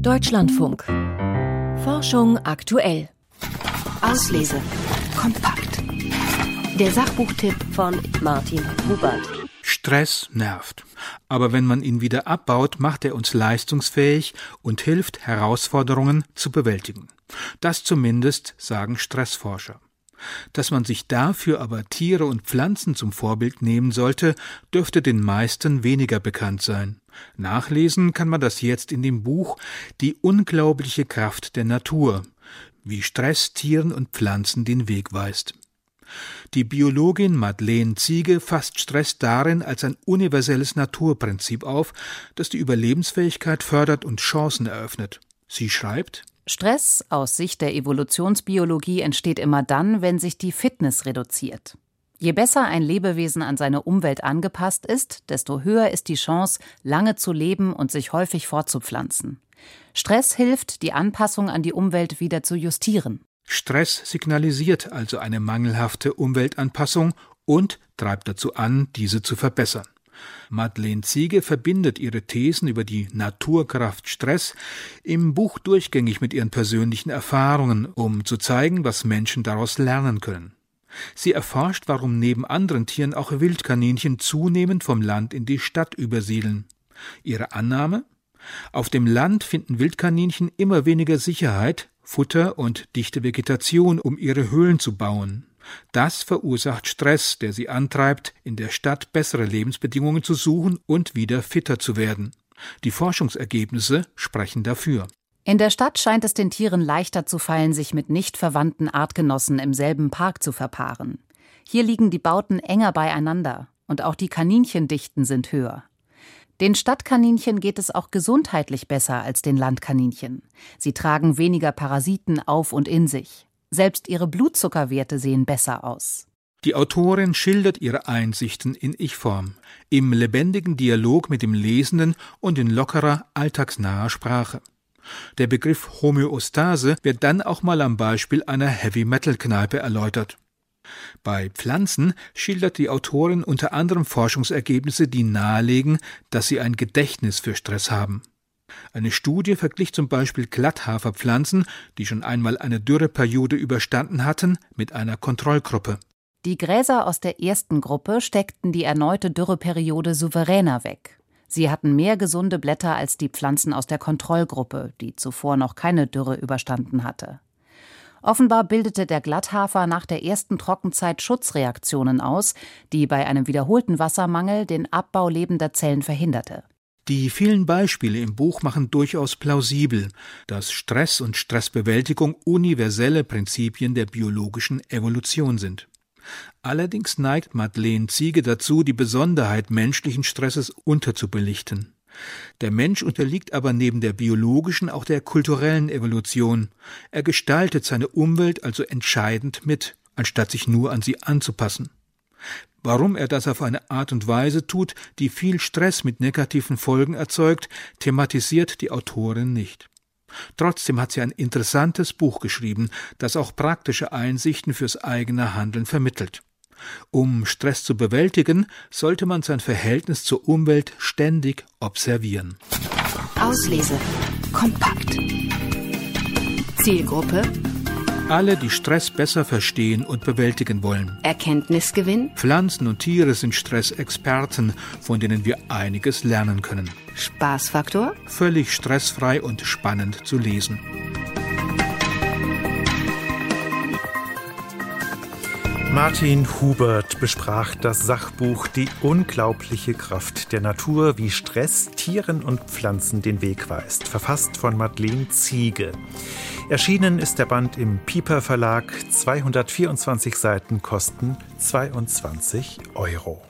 Deutschlandfunk. Forschung aktuell. Auslese. Kompakt. Der Sachbuchtipp von Martin Hubert. Stress nervt. Aber wenn man ihn wieder abbaut, macht er uns leistungsfähig und hilft, Herausforderungen zu bewältigen. Das zumindest sagen Stressforscher. Dass man sich dafür aber Tiere und Pflanzen zum Vorbild nehmen sollte, dürfte den meisten weniger bekannt sein. Nachlesen kann man das jetzt in dem Buch Die unglaubliche Kraft der Natur, wie Stress Tieren und Pflanzen den Weg weist. Die Biologin Madeleine Ziege fasst Stress darin als ein universelles Naturprinzip auf, das die Überlebensfähigkeit fördert und Chancen eröffnet. Sie schreibt Stress aus Sicht der Evolutionsbiologie entsteht immer dann, wenn sich die Fitness reduziert. Je besser ein Lebewesen an seine Umwelt angepasst ist, desto höher ist die Chance, lange zu leben und sich häufig fortzupflanzen. Stress hilft, die Anpassung an die Umwelt wieder zu justieren. Stress signalisiert also eine mangelhafte Umweltanpassung und treibt dazu an, diese zu verbessern. Madeleine Ziege verbindet ihre Thesen über die Naturkraft Stress im Buch durchgängig mit ihren persönlichen Erfahrungen, um zu zeigen, was Menschen daraus lernen können. Sie erforscht, warum neben anderen Tieren auch Wildkaninchen zunehmend vom Land in die Stadt übersiedeln. Ihre Annahme? Auf dem Land finden Wildkaninchen immer weniger Sicherheit, Futter und dichte Vegetation, um ihre Höhlen zu bauen. Das verursacht Stress, der sie antreibt, in der Stadt bessere Lebensbedingungen zu suchen und wieder fitter zu werden. Die Forschungsergebnisse sprechen dafür. In der Stadt scheint es den Tieren leichter zu fallen, sich mit nicht verwandten Artgenossen im selben Park zu verpaaren. Hier liegen die Bauten enger beieinander und auch die Kaninchendichten sind höher. Den Stadtkaninchen geht es auch gesundheitlich besser als den Landkaninchen. Sie tragen weniger Parasiten auf und in sich. Selbst ihre Blutzuckerwerte sehen besser aus. Die Autorin schildert ihre Einsichten in Ich-Form, im lebendigen Dialog mit dem Lesenden und in lockerer, alltagsnaher Sprache. Der Begriff Homöostase wird dann auch mal am Beispiel einer Heavy-Metal-Kneipe erläutert. Bei Pflanzen schildert die Autorin unter anderem Forschungsergebnisse, die nahelegen, dass sie ein Gedächtnis für Stress haben. Eine Studie verglich zum Beispiel Glatthaferpflanzen, die schon einmal eine Dürreperiode überstanden hatten, mit einer Kontrollgruppe. Die Gräser aus der ersten Gruppe steckten die erneute Dürreperiode souveräner weg. Sie hatten mehr gesunde Blätter als die Pflanzen aus der Kontrollgruppe, die zuvor noch keine Dürre überstanden hatte. Offenbar bildete der Glatthafer nach der ersten Trockenzeit Schutzreaktionen aus, die bei einem wiederholten Wassermangel den Abbau lebender Zellen verhinderte. Die vielen Beispiele im Buch machen durchaus plausibel, dass Stress und Stressbewältigung universelle Prinzipien der biologischen Evolution sind. Allerdings neigt Madeleine Ziege dazu, die Besonderheit menschlichen Stresses unterzubelichten. Der Mensch unterliegt aber neben der biologischen auch der kulturellen Evolution. Er gestaltet seine Umwelt also entscheidend mit, anstatt sich nur an sie anzupassen. Warum er das auf eine Art und Weise tut, die viel Stress mit negativen Folgen erzeugt, thematisiert die Autorin nicht. Trotzdem hat sie ein interessantes Buch geschrieben, das auch praktische Einsichten fürs eigene Handeln vermittelt. Um Stress zu bewältigen, sollte man sein Verhältnis zur Umwelt ständig observieren. Auslese. Kompakt. Zielgruppe alle, die Stress besser verstehen und bewältigen wollen. Erkenntnisgewinn. Pflanzen und Tiere sind Stressexperten, von denen wir einiges lernen können. Spaßfaktor. Völlig stressfrei und spannend zu lesen. Martin Hubert besprach das Sachbuch Die unglaubliche Kraft der Natur, wie Stress Tieren und Pflanzen den Weg weist, verfasst von Madeleine Ziege. Erschienen ist der Band im Pieper Verlag. 224 Seiten kosten 22 Euro.